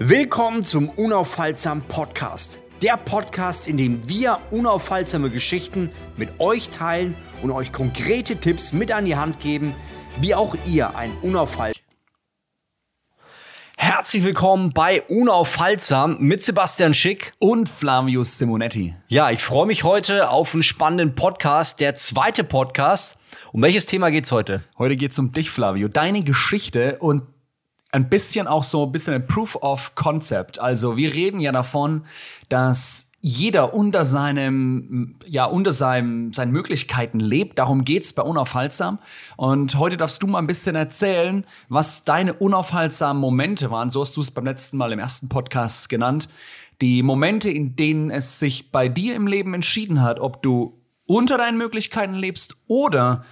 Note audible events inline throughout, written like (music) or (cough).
Willkommen zum Unaufhaltsam Podcast. Der Podcast, in dem wir unaufhaltsame Geschichten mit euch teilen und euch konkrete Tipps mit an die Hand geben, wie auch ihr ein unaufhaltsam. Herzlich willkommen bei Unaufhaltsam mit Sebastian Schick und Flavius Simonetti. Ja, ich freue mich heute auf einen spannenden Podcast, der zweite Podcast. Um welches Thema geht's heute? Heute geht's um dich, Flavio, deine Geschichte und ein bisschen auch so ein bisschen ein Proof of Concept. Also wir reden ja davon, dass jeder unter seinem, ja, unter seinem, seinen Möglichkeiten lebt. Darum geht's bei Unaufhaltsam. Und heute darfst du mal ein bisschen erzählen, was deine unaufhaltsamen Momente waren. So hast du es beim letzten Mal im ersten Podcast genannt. Die Momente, in denen es sich bei dir im Leben entschieden hat, ob du unter deinen Möglichkeiten lebst oder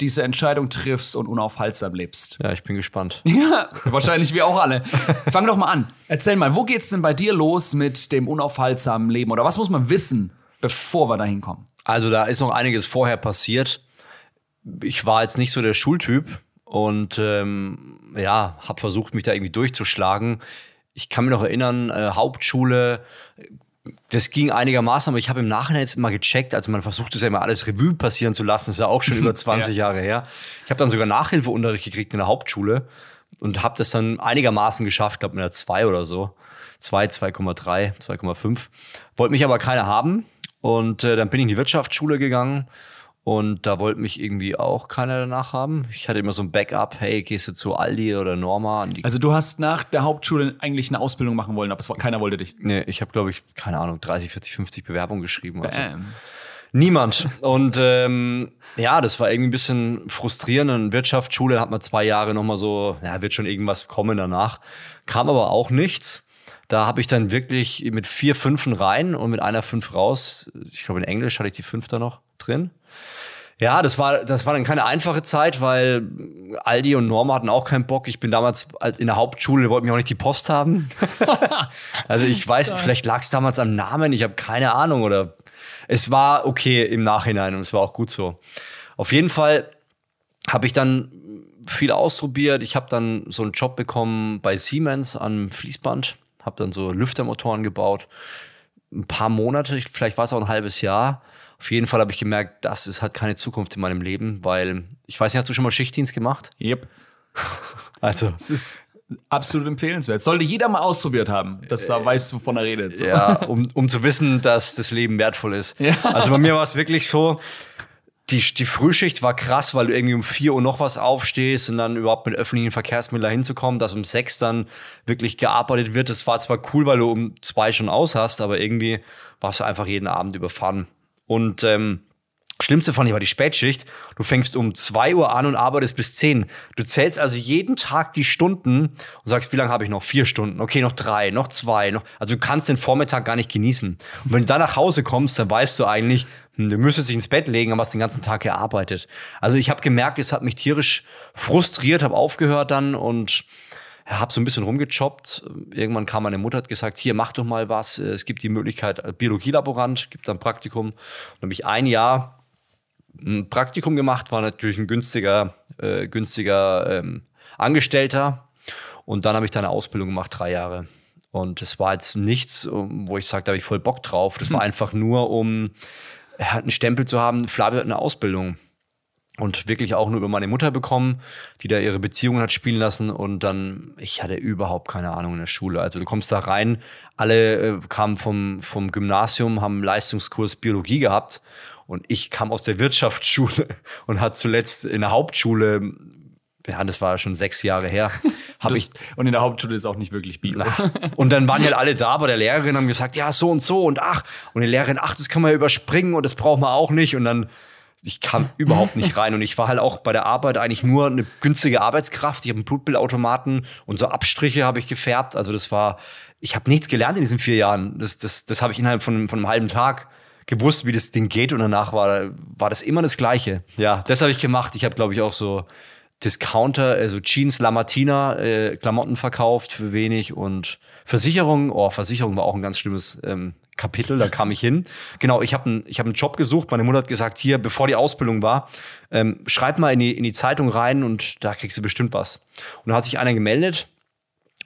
diese Entscheidung triffst und unaufhaltsam lebst. Ja, ich bin gespannt. (laughs) Ja, wahrscheinlich wir auch alle. Fang doch mal an. Erzähl mal, wo geht's denn bei dir los mit dem unaufhaltsamen Leben? Oder was muss man wissen, bevor wir da hinkommen? Also, da ist noch einiges vorher passiert. Ich war jetzt nicht so der Schultyp und ähm, ja, habe versucht, mich da irgendwie durchzuschlagen. Ich kann mich noch erinnern, äh, Hauptschule, das ging einigermaßen, aber ich habe im Nachhinein jetzt mal gecheckt, also man versucht es ja immer alles Revue passieren zu lassen, das ist ja auch schon (laughs) über 20 ja. Jahre her. Ich habe dann sogar Nachhilfeunterricht gekriegt in der Hauptschule und habe das dann einigermaßen geschafft, glaube mit einer 2 oder so. 2, 2,3, 2,5. Wollte mich aber keiner haben und äh, dann bin ich in die Wirtschaftsschule gegangen und da wollte mich irgendwie auch keiner danach haben. Ich hatte immer so ein Backup, hey, gehst du zu Aldi oder Norma? Also du hast nach der Hauptschule eigentlich eine Ausbildung machen wollen, aber es war, keiner wollte dich. Nee, ich habe, glaube ich, keine Ahnung, 30, 40, 50 Bewerbungen geschrieben. Also. Niemand. Und ähm, ja, das war irgendwie ein bisschen frustrierend. In Wirtschaftsschule hat man zwei Jahre nochmal so, ja, wird schon irgendwas kommen danach. Kam aber auch nichts. Da habe ich dann wirklich mit vier Fünfen rein und mit einer Fünf raus. Ich glaube, in Englisch hatte ich die Fünf da noch drin. Ja, das war, das war dann keine einfache Zeit, weil Aldi und Norma hatten auch keinen Bock. Ich bin damals in der Hauptschule, wollten mich auch nicht die Post haben. (laughs) also ich weiß, das. vielleicht lag es damals am Namen, ich habe keine Ahnung oder es war okay im Nachhinein und es war auch gut so. Auf jeden Fall habe ich dann viel ausprobiert. Ich habe dann so einen Job bekommen bei Siemens am Fließband, habe dann so Lüftermotoren gebaut. Ein paar Monate, vielleicht war es auch ein halbes Jahr auf jeden Fall habe ich gemerkt, das ist, hat keine Zukunft in meinem Leben, weil ich weiß nicht, hast du schon mal Schichtdienst gemacht? Yep. (laughs) Also. Es ist absolut empfehlenswert. Sollte jeder mal ausprobiert haben, dass da weißt, wovon er redet. So. Ja, um, um zu wissen, dass das Leben wertvoll ist. Ja. Also bei mir war es wirklich so, die, die Frühschicht war krass, weil du irgendwie um vier Uhr noch was aufstehst und dann überhaupt mit öffentlichen Verkehrsmitteln hinzukommen, dass um sechs dann wirklich gearbeitet wird. Das war zwar cool, weil du um zwei schon aus hast, aber irgendwie warst du einfach jeden Abend überfahren. Und ähm, Schlimmste fand ich war die Spätschicht. Du fängst um zwei Uhr an und arbeitest bis zehn. Du zählst also jeden Tag die Stunden und sagst, wie lange habe ich noch? Vier Stunden. Okay, noch drei, noch zwei. Noch. Also du kannst den Vormittag gar nicht genießen. Und wenn du dann nach Hause kommst, dann weißt du eigentlich, hm, du müsstest dich ins Bett legen, aber hast den ganzen Tag gearbeitet. Also ich habe gemerkt, es hat mich tierisch frustriert, habe aufgehört dann und habe so ein bisschen rumgechoppt. Irgendwann kam meine Mutter, hat gesagt, hier, mach doch mal was. Es gibt die Möglichkeit, Biologielaborant, gibt ein Praktikum. Und dann habe ich ein Jahr ein Praktikum gemacht, war natürlich ein günstiger, äh, günstiger ähm, Angestellter. Und dann habe ich da eine Ausbildung gemacht, drei Jahre. Und es war jetzt nichts, wo ich sage, da habe ich voll Bock drauf. Das war hm. einfach nur, um einen Stempel zu haben, Flavio hat eine Ausbildung und wirklich auch nur über meine Mutter bekommen, die da ihre Beziehungen hat spielen lassen und dann, ich hatte überhaupt keine Ahnung in der Schule. Also du kommst da rein, alle äh, kamen vom, vom Gymnasium, haben Leistungskurs Biologie gehabt und ich kam aus der Wirtschaftsschule (laughs) und hat zuletzt in der Hauptschule ja, das war schon sechs Jahre her. (laughs) Hab das, ich, und in der Hauptschule ist auch nicht wirklich Bio. Na, (laughs) und dann waren ja halt alle da bei der Lehrerin haben gesagt, ja, so und so und ach. Und die Lehrerin, ach, das kann man ja überspringen und das braucht man auch nicht. Und dann ich kam überhaupt nicht (laughs) rein. Und ich war halt auch bei der Arbeit eigentlich nur eine günstige Arbeitskraft. Ich habe einen Blutbildautomaten und so Abstriche habe ich gefärbt. Also das war, ich habe nichts gelernt in diesen vier Jahren. Das, das, das habe ich innerhalb von, von einem halben Tag gewusst, wie das Ding geht. Und danach war, war das immer das Gleiche. Ja, das habe ich gemacht. Ich habe, glaube ich, auch so Discounter, also Jeans, Lamartina, äh, Klamotten verkauft für wenig und Versicherung. Oh, Versicherung war auch ein ganz schlimmes ähm, Kapitel, da kam ich hin. Genau, ich habe einen hab Job gesucht. Meine Mutter hat gesagt, hier, bevor die Ausbildung war, ähm, schreib mal in die, in die Zeitung rein und da kriegst du bestimmt was. Und da hat sich einer gemeldet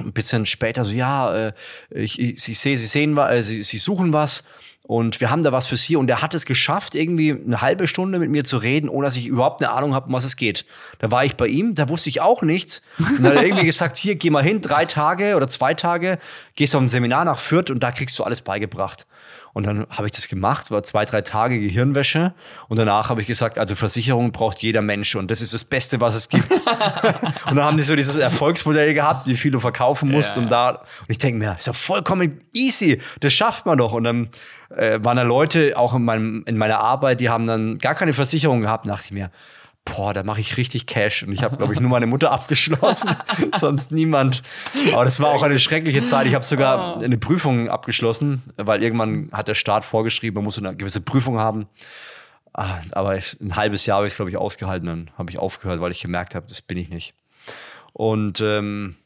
ein bisschen später so, ja, äh, ich, ich, sehe, sie sehen, äh, sie, sie suchen was und wir haben da was für Sie. Und er hat es geschafft, irgendwie eine halbe Stunde mit mir zu reden, ohne dass ich überhaupt eine Ahnung habe, um was es geht. Da war ich bei ihm, da wusste ich auch nichts. Und dann hat er irgendwie (laughs) gesagt, hier, geh mal hin, drei Tage oder zwei Tage, gehst auf ein Seminar nach Fürth und da kriegst du alles beigebracht. Und dann habe ich das gemacht, war zwei, drei Tage Gehirnwäsche. Und danach habe ich gesagt, also Versicherung braucht jeder Mensch und das ist das Beste, was es gibt. (laughs) und dann haben die so dieses Erfolgsmodell gehabt, wie viel du verkaufen musst. Ja, und da, und ich denke mir, ist doch vollkommen easy, das schafft man doch. Und dann äh, waren da Leute, auch in, meinem, in meiner Arbeit, die haben dann gar keine Versicherung gehabt, dachte ich mir, boah, da mache ich richtig Cash. Und ich habe, glaube ich, nur meine Mutter (laughs) abgeschlossen, (laughs) sonst niemand. Aber das war auch eine schreckliche Zeit. Ich habe sogar oh. eine Prüfung abgeschlossen, weil irgendwann hat der Staat vorgeschrieben, man muss eine gewisse Prüfung haben. Ah, aber ein halbes Jahr habe ich es, glaube ich, ausgehalten. Dann habe ich aufgehört, weil ich gemerkt habe, das bin ich nicht. Und ähm,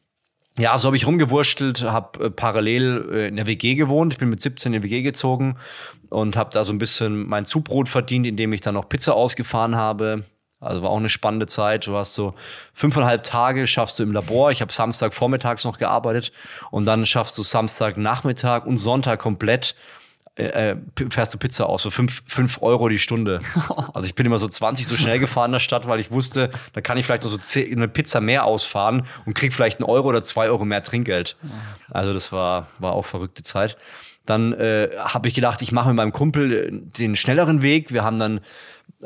ja, so habe ich rumgewurschtelt, habe äh, parallel äh, in der WG gewohnt. Ich bin mit 17 in die WG gezogen und habe da so ein bisschen mein Zubrot verdient, indem ich dann noch Pizza ausgefahren habe. Also war auch eine spannende Zeit. Du hast so fünfeinhalb Tage schaffst du im Labor. Ich habe Samstag vormittags noch gearbeitet und dann schaffst du Samstag Nachmittag und Sonntag komplett äh, äh fährst du Pizza aus, so fünf, fünf Euro die Stunde. (laughs) Also ich bin immer so 20 so schnell gefahren in der Stadt, weil ich wusste, da kann ich vielleicht noch so eine Pizza mehr ausfahren und krieg vielleicht einen Euro oder zwei Euro mehr Trinkgeld. Also das war, war auch verrückte Zeit. Dann äh, habe ich gedacht, ich mache mit meinem Kumpel äh, den schnelleren Weg. Wir haben dann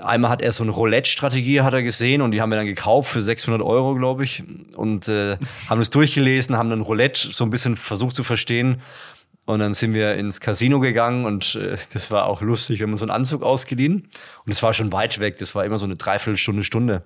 Einmal hat er so eine Roulette-Strategie hat er gesehen und die haben wir dann gekauft für 600 Euro, glaube ich. Und äh, haben es durchgelesen, haben dann Roulette so ein bisschen versucht zu verstehen. Und dann sind wir ins Casino gegangen und äh, das war auch lustig. Wir haben uns einen Anzug ausgeliehen und es war schon weit weg. Das war immer so eine Dreiviertelstunde, Stunde.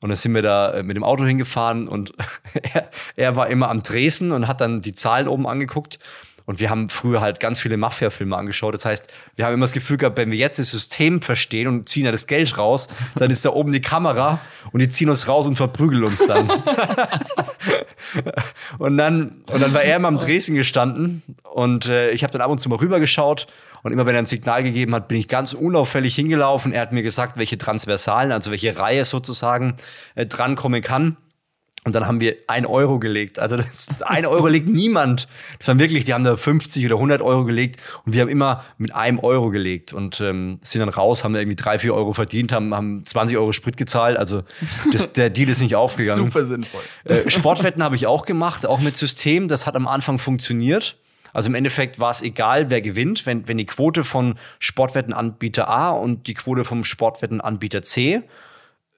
Und dann sind wir da äh, mit dem Auto hingefahren und (laughs) er, er war immer am Dresden und hat dann die Zahlen oben angeguckt. Und wir haben früher halt ganz viele Mafia-Filme angeschaut. Das heißt, wir haben immer das Gefühl gehabt, wenn wir jetzt das System verstehen und ziehen ja das Geld raus, dann ist da oben die Kamera und die ziehen uns raus und verprügeln uns dann. (laughs) und dann. Und dann war er immer am Dresden gestanden und äh, ich habe dann ab und zu mal rübergeschaut. Und immer wenn er ein Signal gegeben hat, bin ich ganz unauffällig hingelaufen. Er hat mir gesagt, welche Transversalen, also welche Reihe sozusagen äh, drankommen kann. Und dann haben wir ein Euro gelegt. Also das, ein Euro legt niemand. Das waren wirklich, die haben da 50 oder 100 Euro gelegt und wir haben immer mit einem Euro gelegt und ähm, sind dann raus, haben irgendwie drei, vier Euro verdient, haben, haben 20 Euro Sprit gezahlt. Also das, der Deal ist nicht aufgegangen. Super sinnvoll. Äh, Sportwetten habe ich auch gemacht, auch mit System. Das hat am Anfang funktioniert. Also im Endeffekt war es egal, wer gewinnt, wenn, wenn die Quote von Sportwettenanbieter A und die Quote vom Sportwettenanbieter C,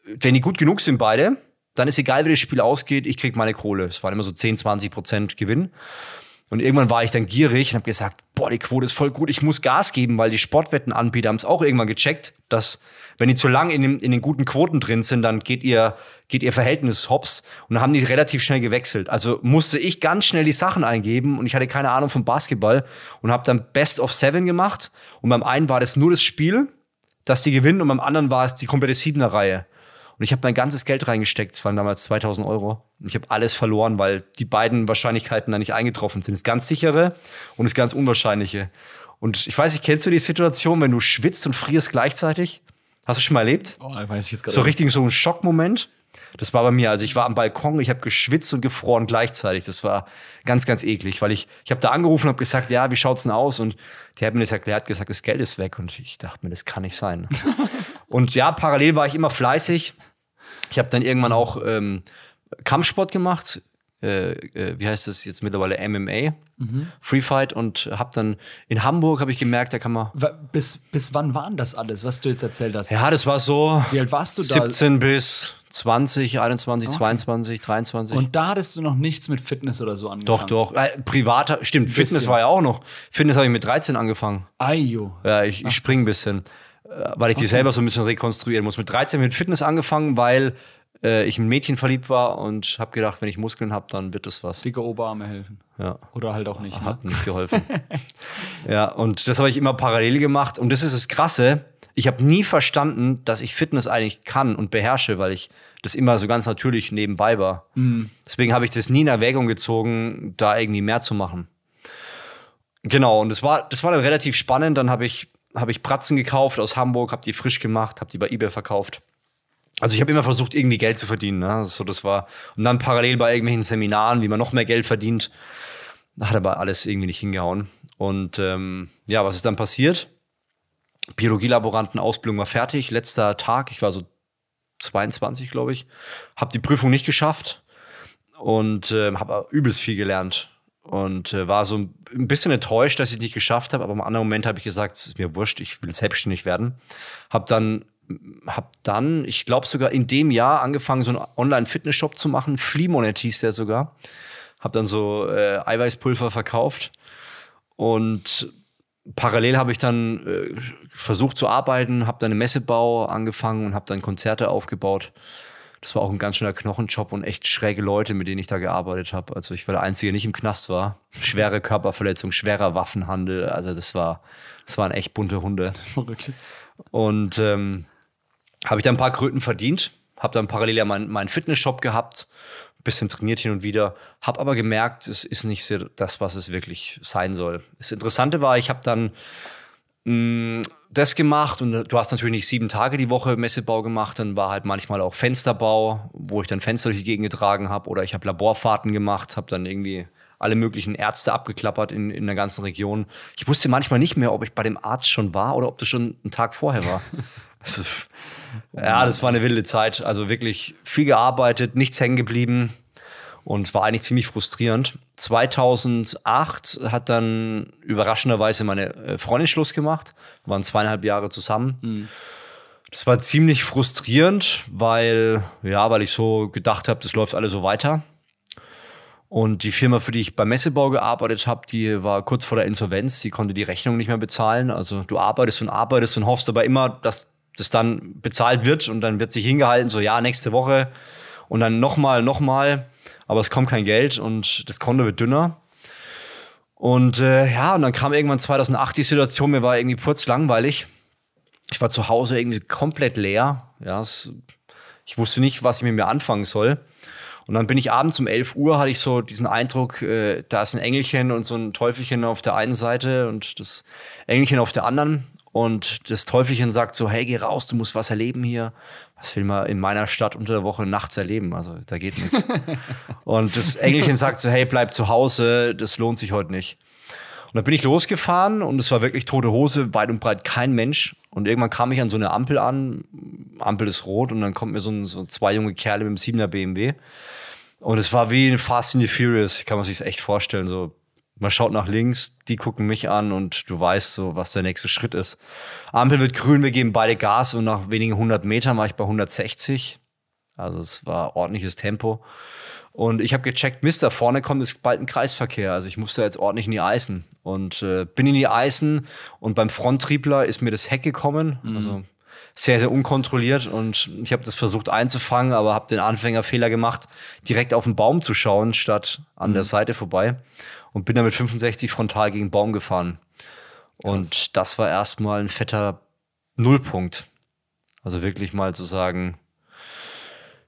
wenn die gut genug sind beide, dann ist egal, wie das Spiel ausgeht, ich krieg meine Kohle. Es waren immer so 10, 20 Prozent Gewinn. Und irgendwann war ich dann gierig und habe gesagt, boah, die Quote ist voll gut, ich muss Gas geben, weil die Sportwettenanbieter haben es auch irgendwann gecheckt, dass wenn die zu lang in, den, in den guten Quoten drin sind, dann geht ihr, geht ihr Verhältnis hops. Und dann haben die relativ schnell gewechselt. Also musste ich ganz schnell die Sachen eingeben und ich hatte keine Ahnung vom Basketball und habe dann Best of Seven gemacht. Und beim einen war das nur das Spiel, dass die gewinnen und beim anderen war es die komplette Siebener-Reihe. Und ich habe mein ganzes Geld reingesteckt, es waren damals 2000 Euro. Und ich habe alles verloren, weil die beiden Wahrscheinlichkeiten da nicht eingetroffen sind. Das ganz sichere und das ganz unwahrscheinliche. Und ich weiß nicht, kennst du die Situation, wenn du schwitzt und frierst gleichzeitig? Hast du schon mal erlebt? Oh, weiß ich jetzt so richtig so ein Schockmoment. Das war bei mir. Also ich war am Balkon, ich habe geschwitzt und gefroren gleichzeitig. Das war ganz, ganz eklig, weil ich, ich habe da angerufen und habe gesagt, ja, wie schaut's denn aus? Und der hat mir das erklärt, gesagt, das Geld ist weg. Und ich dachte mir, das kann nicht sein. (laughs) und ja, parallel war ich immer fleißig. Ich habe dann irgendwann auch ähm, Kampfsport gemacht. Äh, äh, wie heißt das jetzt mittlerweile MMA, mhm. Free Fight und habe dann in Hamburg habe ich gemerkt, da kann man bis bis wann waren das alles, was du jetzt erzählt hast? Ja, das war so Wie alt warst du da? 17 bis 20, 21, okay. 22, 23. Und da hattest du noch nichts mit Fitness oder so angefangen? Doch, doch. Äh, privater, stimmt, Fitness war ja auch noch. Fitness habe ich mit 13 angefangen. Ayo. Ja, ich, ich springe ein bisschen, weil ich okay. die selber so ein bisschen rekonstruieren muss. Mit 13 mit Fitness angefangen, weil äh, ich ein Mädchen verliebt war und habe gedacht, wenn ich Muskeln habe, dann wird das was. Dicke Oberarme helfen. Ja. Oder halt auch nicht. Hat ne? nicht geholfen. (laughs) ja, und das habe ich immer parallel gemacht. Und das ist das Krasse. Ich habe nie verstanden, dass ich Fitness eigentlich kann und beherrsche, weil ich das immer so ganz natürlich nebenbei war. Mhm. Deswegen habe ich das nie in Erwägung gezogen, da irgendwie mehr zu machen. Genau, und das war, das war dann relativ spannend. Dann habe ich, hab ich Bratzen gekauft aus Hamburg, habe die frisch gemacht, habe die bei eBay verkauft also ich habe immer versucht, irgendwie Geld zu verdienen. Ne? So, das war. Und dann parallel bei irgendwelchen Seminaren, wie man noch mehr Geld verdient. Hat aber alles irgendwie nicht hingehauen. Und ähm, ja, was ist dann passiert? Biologielaborantenausbildung war fertig, letzter Tag, ich war so 22, glaube ich, habe die Prüfung nicht geschafft und äh, habe übelst viel gelernt und äh, war so ein bisschen enttäuscht, dass ich nicht geschafft habe, aber im anderen Moment habe ich gesagt, es ist mir wurscht, ich will selbstständig werden. Habe dann habe dann, ich glaube sogar in dem Jahr angefangen, so einen Online-Fitness-Shop zu machen. Fleamonet hieß der sogar. Habe dann so äh, Eiweißpulver verkauft und parallel habe ich dann äh, versucht zu arbeiten, habe dann einen Messebau angefangen und habe dann Konzerte aufgebaut. Das war auch ein ganz schöner Knochenjob und echt schräge Leute, mit denen ich da gearbeitet habe. Also ich war der Einzige, der nicht im Knast war. Schwere Körperverletzung, schwerer Waffenhandel. Also das war, das waren echt bunte Hunde. Verrückt. Und ähm, habe ich dann ein paar Kröten verdient, habe dann parallel ja meinen mein Fitnessshop gehabt bisschen trainiert hin und wieder, habe aber gemerkt, es ist nicht so das, was es wirklich sein soll. Das Interessante war, ich habe dann mh, mm, das gemacht und du hast natürlich nicht sieben Tage die Woche Messebau gemacht, dann war halt manchmal auch Fensterbau, wo ich dann Fenster durch die Gegend getragen habe oder ich habe Laborfahrten gemacht, habe dann irgendwie alle möglichen Ärzte abgeklappert in, in der ganzen Region. Ich wusste manchmal nicht mehr, ob ich bei dem Arzt schon war oder ob das schon einen Tag vorher war. (laughs) also, ja, das war eine wilde Zeit. Also wirklich viel gearbeitet, nichts hängen geblieben. Und es war eigentlich ziemlich frustrierend. 2008 hat dann überraschenderweise meine äh, Freundin Schluss gemacht. Wir waren zweieinhalb Jahre zusammen. Mhm. Das war ziemlich frustrierend, weil, ja, weil ich so gedacht habe, das läuft alles so weiter. Und die Firma, für die ich beim Messebau gearbeitet habe, die war kurz vor der Insolvenz. Die konnte die Rechnung nicht mehr bezahlen. Also du arbeitest und arbeitest und hoffst aber immer, dass das dann bezahlt wird und dann wird sich hingehalten, so ja, nächste Woche und dann nochmal, nochmal, aber es kommt kein Geld und das Konto wird dünner. Und äh, ja, und dann kam irgendwann 2008 die Situation, mir war irgendwie kurz langweilig. Ich war zu Hause irgendwie komplett leer. Ja, es, ich wusste nicht, was ich mit mir anfangen soll. Und dann bin ich abends um 11 Uhr, hatte ich so diesen Eindruck, äh, da ist ein Engelchen und so ein Teufelchen auf der einen Seite und das Engelchen auf der anderen. Und das Teufelchen sagt so, hey, geh raus, du musst was erleben hier. Was will man in meiner Stadt unter der Woche nachts erleben? Also da geht nichts. (laughs) und das Engelchen sagt so, hey, bleib zu Hause, das lohnt sich heute nicht. Und dann bin ich losgefahren und es war wirklich tote Hose, weit und breit kein Mensch. Und irgendwann kam ich an so eine Ampel an, Ampel ist rot und dann kommt mir so, ein, so zwei junge Kerle mit einem 7er BMW. Und es war wie in Fast and the Furious, kann man sich echt vorstellen. So man schaut nach links, die gucken mich an und du weißt so, was der nächste Schritt ist. Ampel wird grün, wir geben beide Gas und nach wenigen hundert Metern war ich bei 160. Also es war ordentliches Tempo. Und ich habe gecheckt, Mist, da vorne kommt jetzt bald ein Kreisverkehr. Also ich musste jetzt ordentlich in die Eisen. Und äh, bin in die Eisen und beim Fronttriebler ist mir das Heck gekommen. Mhm. Also sehr, sehr unkontrolliert und ich habe das versucht einzufangen, aber habe den Anfängerfehler gemacht, direkt auf den Baum zu schauen, statt an mhm. der Seite vorbei und bin dann mit 65 frontal gegen den Baum gefahren. Krass. Und das war erstmal ein fetter Nullpunkt. Also wirklich mal zu sagen,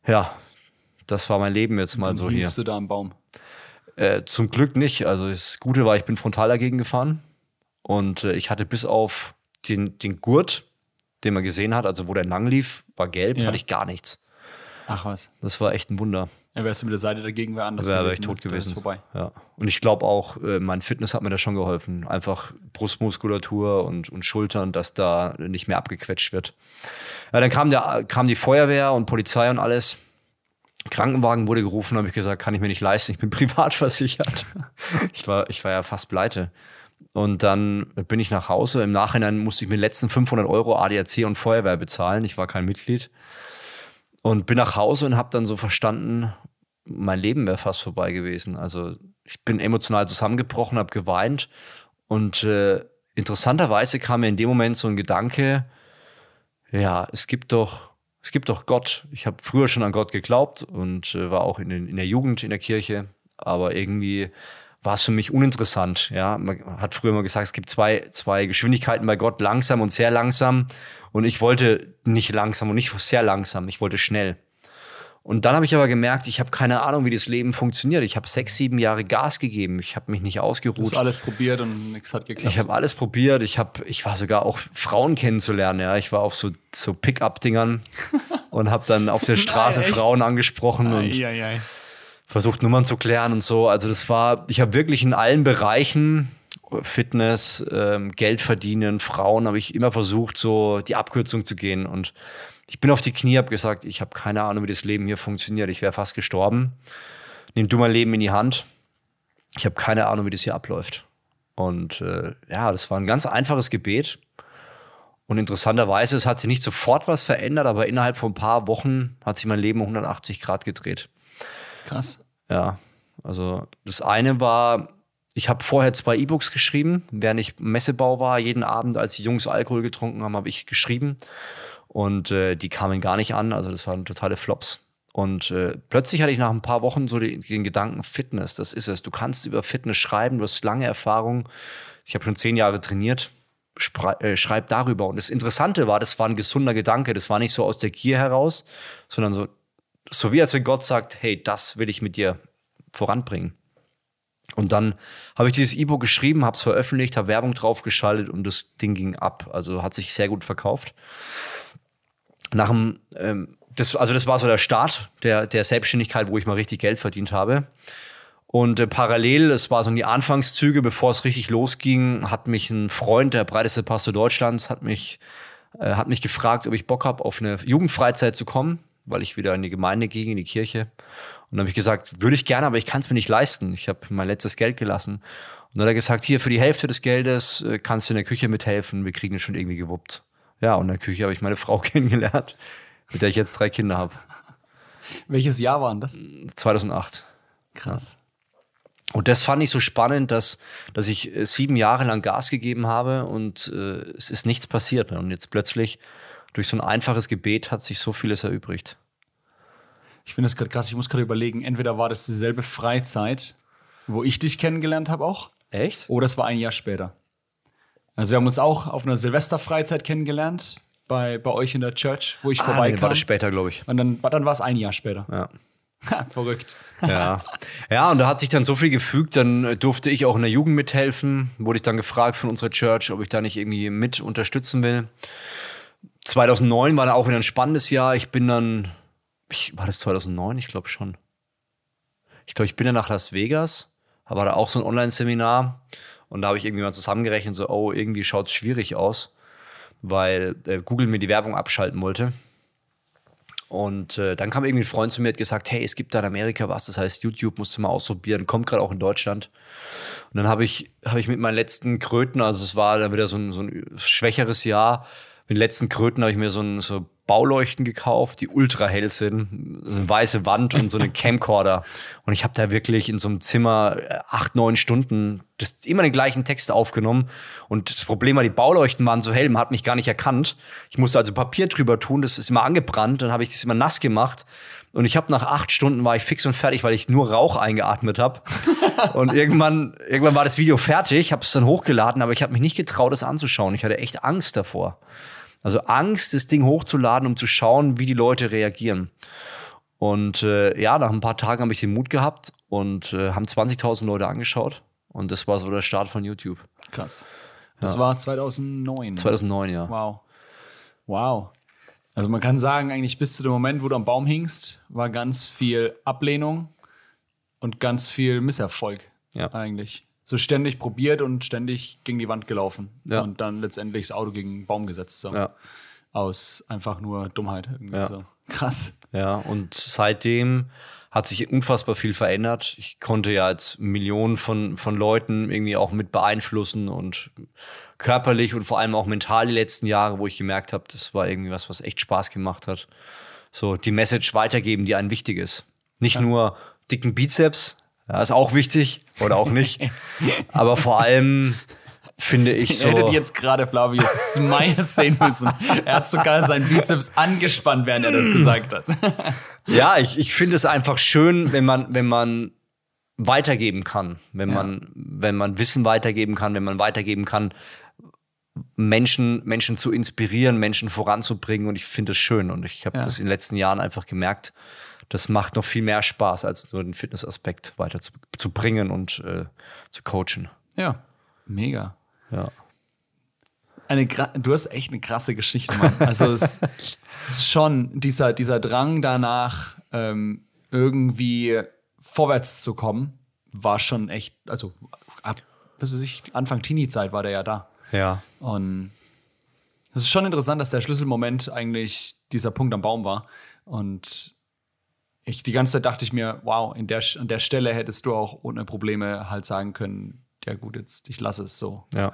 ja, das war mein Leben jetzt mal so hier. du da am Baum? Äh, zum Glück nicht. Also das Gute war, ich bin frontal dagegen gefahren und äh, ich hatte bis auf den, den Gurt, den man gesehen hat, also wo der lang lief, war gelb, ja. hatte ich gar nichts. Ach was. Das war echt ein Wunder. Ja, wärst du mit der Seite dagegen, wäre anders wär, gewesen. Wäre ich tot gewesen. vorbei. Ja. Und ich glaube auch, äh, mein Fitness hat mir da schon geholfen. Einfach Brustmuskulatur und, und Schultern, dass da nicht mehr abgequetscht wird. Ja, dann kam, der, kam die Feuerwehr und Polizei und alles. Krankenwagen wurde gerufen, habe ich gesagt, kann ich mir nicht leisten, ich bin (laughs) privat versichert. ich, war, ich war ja fast pleite. Und dann bin ich nach Hause. Im Nachhinein musste ich mir die letzten 500 Euro ADAC und Feuerwehr bezahlen. Ich war kein Mitglied. Und bin nach Hause und habe dann so verstanden, mein Leben wäre fast vorbei gewesen. Also ich bin emotional zusammengebrochen, habe geweint und äh, interessanterweise kam mir in dem Moment so ein Gedanke, ja, es gibt doch, es gibt doch Gott. Ich habe früher schon an Gott geglaubt und äh, war auch in, in der Jugend in der Kirche, aber irgendwie war es für mich uninteressant. Ja, man hat früher immer gesagt, es gibt zwei, zwei Geschwindigkeiten bei Gott, langsam und sehr langsam. Und ich wollte nicht langsam und nicht sehr langsam, ich wollte schnell. Und dann habe ich aber gemerkt, ich habe keine Ahnung, wie das Leben funktioniert. Ich habe sechs, sieben Jahre Gas gegeben. Ich habe mich nicht ausgeruht. Du hast alles probiert und nichts hat geklappt. Ich habe alles probiert. Ich, hab, ich war sogar auch Frauen kennenzulernen. Ja. Ich war auf so, so Pick-up-Dingern. (laughs) und habe dann auf der Straße Nein, Frauen angesprochen und ei, ei, ei. Versucht Nummern zu klären und so. Also das war, ich habe wirklich in allen Bereichen Fitness, ähm, Geld verdienen, Frauen, habe ich immer versucht, so die Abkürzung zu gehen. Und ich bin auf die Knie, habe gesagt, ich habe keine Ahnung, wie das Leben hier funktioniert. Ich wäre fast gestorben. Nimm du mein Leben in die Hand. Ich habe keine Ahnung, wie das hier abläuft. Und äh, ja, das war ein ganz einfaches Gebet. Und interessanterweise, es hat sich nicht sofort was verändert, aber innerhalb von ein paar Wochen hat sich mein Leben 180 Grad gedreht. Krass. Ja, also das eine war, ich habe vorher zwei E-Books geschrieben, während ich Messebau war. Jeden Abend, als die Jungs Alkohol getrunken haben, habe ich geschrieben. Und äh, die kamen gar nicht an. Also das waren totale Flops. Und äh, plötzlich hatte ich nach ein paar Wochen so den, den, Gedanken, Fitness, das ist es. Du kannst über Fitness schreiben, du hast lange Erfahrung. Ich habe schon zehn Jahre trainiert. Äh, schreib darüber. Und das Interessante war, das war ein gesunder Gedanke. Das war nicht so aus der Gier heraus, sondern so, so wie als wenn Gott sagt, hey, das will ich mit dir voranbringen. Und dann habe ich dieses E-Book geschrieben, habe es veröffentlicht, habe Werbung draufgeschaltet und das Ding ging ab. Also hat sich sehr gut verkauft. Nach dem, ähm, das, also das war so der Start der, der Selbstständigkeit, wo ich mal richtig Geld verdient habe. Und äh, parallel, es war so in die Anfangszüge, bevor es richtig losging, hat mich ein Freund, der breiteste Pastor Deutschlands, hat mich, äh, hat mich gefragt, ob ich Bock habe, auf eine Jugendfreizeit zu kommen, weil ich wieder in die Gemeinde ging, in die Kirche. Und dann habe ich gesagt, würde ich gerne, aber ich kann es mir nicht leisten. Ich habe mein letztes Geld gelassen. Und dann hat er gesagt, hier für die Hälfte des Geldes äh, kannst du in der Küche mithelfen, wir kriegen es schon irgendwie gewuppt. Ja, und in der Küche habe ich meine (laughs) Frau kennengelernt, mit der ich jetzt drei Kinder habe. Welches Jahr waren das? 2008. Krass. Und das fand ich so spannend, dass, dass ich äh, sieben Jahre lang Gas gegeben habe und äh, es ist nichts passiert. Und jetzt plötzlich durch so ein einfaches Gebet hat sich so vieles erübrigt. Ich finde es gerade krass, ich muss gerade überlegen, entweder war das dieselbe Freizeit, wo ich dich kennengelernt habe auch. Echt? Oder es war ein Jahr später. Also wir haben uns auch auf einer Silvesterfreizeit kennengelernt, bei, bei euch in der Church, wo ich ah, vorbeikam. Nee, war das später, glaube ich. Und dann, dann war es ein Jahr später. Ja. verrückt. ja. ja, und da hat sich dann so viel gefügt, dann durfte ich auch in der Jugend mithelfen, wurde ich dann gefragt von unserer Church, ob ich da nicht irgendwie mit unterstützen will. 2009 war dann auch wieder ein spannendes Jahr. Ich bin dann ich, war das 2009? Ich glaube schon. Ich glaube, ich bin dann nach Las Vegas, aber da auch so ein Online-Seminar und da habe ich irgendwie mal zusammengerechnet, so, oh, irgendwie schaut es schwierig aus, weil äh, Google mir die Werbung abschalten wollte. Und äh, dann kam irgendwie ein Freund zu mir und hat gesagt, hey, es gibt da in Amerika was, das heißt YouTube, musst du mal ausprobieren, kommt gerade auch in Deutschland. Und dann habe ich, hab ich mit meinen letzten Kröten, also es war dann wieder so ein, so ein schwächeres Jahr, mit den letzten Kröten habe ich mir so ein so Bauleuchten gekauft, die ultra hell sind, so eine weiße Wand und so einen (laughs) Camcorder. Und ich habe da wirklich in so einem Zimmer äh, acht, neun Stunden das immer den gleichen Text aufgenommen. Und das Problem war, die Bauleuchten waren so hell, man hat mich gar nicht erkannt. Ich musste also Papier drüber tun, das ist immer angebrannt, dann habe ich das immer nass gemacht. Und ich habe nach acht Stunden war ich fix und fertig, weil ich nur Rauch eingeatmet habe. (laughs) und irgendwann, irgendwann war das Video fertig, habe es dann hochgeladen, aber ich habe mich nicht getraut, es anzuschauen. Ich hatte echt Angst davor. Also Angst, das Ding hochzuladen, um zu schauen, wie die Leute reagieren. Und äh, ja, nach ein paar Tagen habe ich den Mut gehabt und äh, haben 20.000 Leute angeschaut. Und das war so der Start von YouTube. Krass. Das ja. war 2009. 2009, ja. Wow. Wow. Also man kann sagen, eigentlich bis zu dem Moment, wo du am Baum hingst, war ganz viel Ablehnung und ganz viel Misserfolg. Ja. Eigentlich so ständig probiert und ständig gegen die Wand gelaufen. Ja. Und dann letztendlich das Auto gegen einen Baum gesetzt. So. Ja. Aus einfach nur Dummheit. Ja. So. Krass. Ja, und seitdem hat sich unfassbar viel verändert. Ich konnte ja jetzt Millionen von, von Leuten irgendwie auch mit beeinflussen und körperlich und vor allem auch mental die letzten Jahre, wo ich gemerkt habe, das war irgendwie was, was echt Spaß gemacht hat. So die Message weitergeben, die einem wichtig ist. Nicht ja. nur dicken Bizeps, ja, ist auch wichtig oder auch nicht. (laughs) Aber vor allem finde ich so. Ihr hättet jetzt gerade Flavius Smile sehen müssen. Er hat sogar seinen Bizeps angespannt, während er das gesagt hat. ja, ich, ich finde es einfach schön, wenn man, wenn man weitergeben kann, wenn ja. man, wenn man Wissen weitergeben kann, wenn man weitergeben kann, Menschen, Menschen zu inspirieren, Menschen voranzubringen. Und ich finde es schön. Und ich habe ja. das in den letzten Jahren einfach gemerkt, das macht noch viel mehr Spaß, als nur den Fitnessaspekt weiter zu, zu bringen und äh, zu coachen. Ja, mega. Ja. eine, du hast echt eine krasse Geschichte, Mann. Also es, es (laughs) ist schon dieser, dieser Drang danach, ähm, irgendwie vorwärts zu kommen, war schon echt, also ab, was weiß ich, Anfang Teenie-Zeit war der ja da. Ja. Und es ist schon interessant, dass der Schlüsselmoment eigentlich dieser Punkt am Baum war. Und ich die ganze Zeit dachte ich mir, wow, in der, an der Stelle hättest du auch ohne Probleme halt sagen können, ja gut, jetzt ich lasse es so. Ja.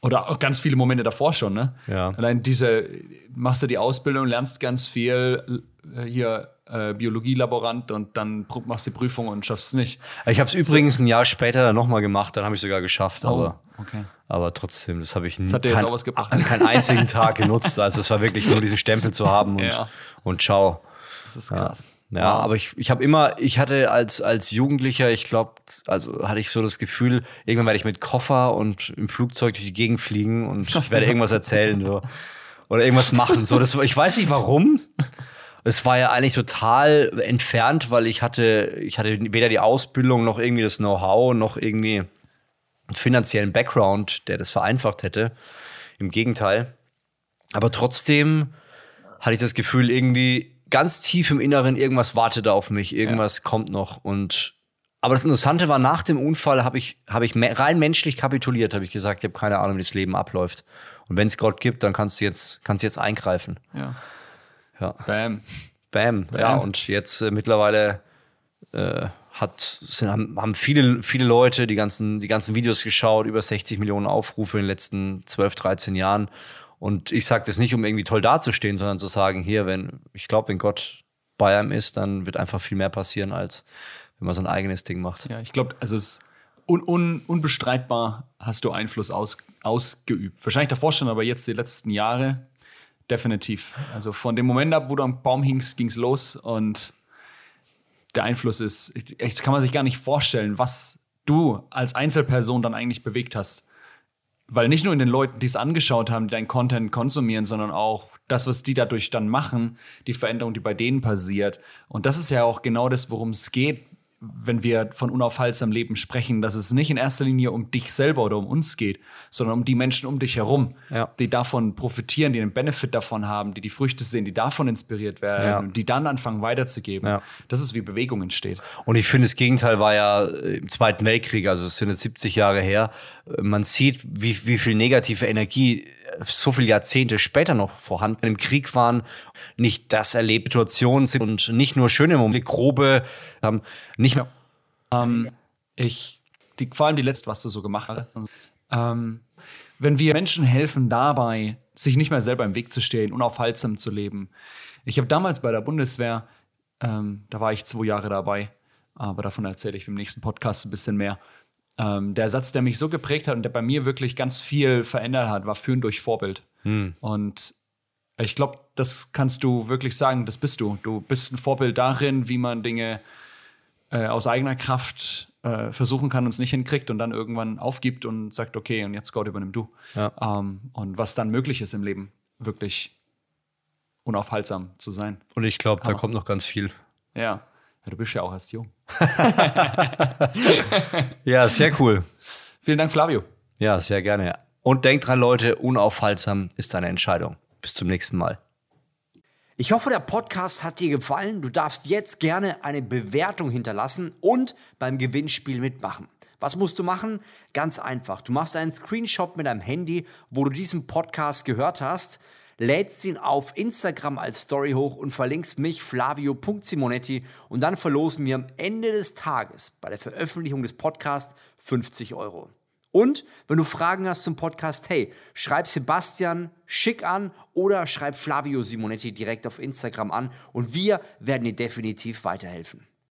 Oder auch ganz viele Momente davor schon, ne? Ja. Allein diese, machst du die Ausbildung, lernst ganz viel, äh, hier äh, Biologielaborant und dann machst du die Prüfung und schaffst es nicht. Ich habe es übrigens ein Jahr später dann nochmal gemacht, dann habe ich sogar geschafft, Oh, aber, okay. aber trotzdem, das habe ich hat dir jetzt kein, auch was gebracht. keinen einzigen Tag genutzt. Also es war wirklich nur diesen Stempel zu haben (laughs) und, Ja. und ciao. Das ist krass. Ja, Wow. aber ich, ich habe immer, ich hatte als, als Jugendlicher, ich glaube, also hatte ich so das Gefühl, irgendwann werde ich mit Koffer und im Flugzeug durch die Gegend fliegen und ich werde (laughs) irgendwas erzählen so. oder irgendwas machen. So, das, ich weiß nicht warum. Es war ja eigentlich total entfernt, weil ich hatte, ich hatte weder die Ausbildung noch irgendwie das Know-how noch irgendwie einen finanziellen Background, der das vereinfacht hätte. Im Gegenteil. Aber trotzdem hatte ich das Gefühl, irgendwie ganz tief im Inneren, irgendwas wartet da auf mich, irgendwas kommt noch. Und aber das Interessante war, nach dem Unfall habe ich, habe ich rein menschlich kapituliert, habe ich gesagt, ich habe keine Ahnung, wie das Leben abläuft. Und wenn es Gott gibt, dann kannst du jetzt, kannst du jetzt eingreifen. Ja. Ja. Bam. Bam. Ja, und jetzt äh, mittlerweile äh, hat, sind, haben, haben viele, viele Leute die ganzen, die ganzen Videos geschaut, über 60 Millionen Aufrufe in den letzten 12, 13 Jahren. Und ich sage das nicht, um irgendwie toll dazustehen, sondern zu sagen, hier, wenn, ich glaube, wenn Gott bei einem ist, dann wird einfach viel mehr passieren, als wenn man sein eigenes Ding macht. Ja, ich glaube, also es un, un, unbestreitbar hast du Einfluss aus, ausgeübt. Wahrscheinlich davor schon, aber jetzt die letzten Jahre definitiv. Also von dem Moment ab, wo du am Baum hingst, ging es los und der Einfluss ist, echt kann man sich gar nicht vorstellen, was du als Einzelperson dann eigentlich bewegt hast. Weil nicht nur in den Leuten, die es angeschaut haben, die deinen Content konsumieren, sondern auch das, was die dadurch dann machen, die Veränderung, die bei denen passiert. Und das ist ja auch genau das, worum es geht, wenn wir von unaufhaltsamem Leben sprechen, dass es nicht in erster Linie um dich selber oder um uns geht, sondern um die Menschen um dich herum, Ja. die davon profitieren, die einen Benefit davon haben, die die Früchte sehen, die davon inspiriert werden Ja. und die dann anfangen weiterzugeben. Ja. Das ist wie Bewegung entsteht. Und ich finde, das Gegenteil war ja äh, im Zweiten Weltkrieg, also es sind jetzt 70 Jahre her. Man sieht, wie, wie viel negative Energie so viele Jahrzehnte später noch vorhanden im Krieg waren. Nicht das erlebte Situationen sind und nicht nur schöne Momente, grobe, haben nicht mehr. Ähm, ich, die, vor allem die letzte, was du so gemacht hast. Ähm, wenn wir Menschen helfen dabei, sich nicht mehr selber im Weg zu stehen, unaufhaltsam zu leben. Ich habe damals bei der Bundeswehr, ähm, da war ich zwei Jahre dabei, aber davon erzähle ich im nächsten Podcast ein bisschen mehr. Ähm, der Satz, der mich so geprägt hat und der bei mir wirklich ganz viel verändert hat, war Führen durch Vorbild. Und ich glaube, das kannst du wirklich sagen, das bist du. Du bist ein Vorbild darin, wie man Dinge äh, aus eigener Kraft äh, versuchen kann und es nicht hinkriegt und dann irgendwann aufgibt und sagt, okay, und jetzt Gott übernimm du. Ja. Ähm, und was dann möglich ist im Leben, wirklich unaufhaltsam zu sein. Und ich glaube, da kommt noch ganz viel. Ja. ja, du bist ja auch erst jung. (laughs) Ja, sehr cool. Vielen Dank, Flavio. Ja, sehr gerne. Und denkt dran, Leute, unaufhaltsam ist deine Entscheidung. Bis zum nächsten Mal. Ich hoffe, der Podcast hat dir gefallen. Du darfst jetzt gerne eine Bewertung hinterlassen und beim Gewinnspiel mitmachen. Was musst du machen? Ganz einfach. Du machst einen Screenshot mit deinem Handy, wo du diesen Podcast gehört hast, lädst ihn auf Instagram als Story hoch und verlinkst mich flavio.simonetti und dann verlosen wir am Ende des Tages bei der Veröffentlichung des Podcasts 50 Euro. Und wenn du Fragen hast zum Podcast, hey, schreib Sebastian schick an oder schreib Flavio Simonetti direkt auf Instagram an und wir werden dir definitiv weiterhelfen.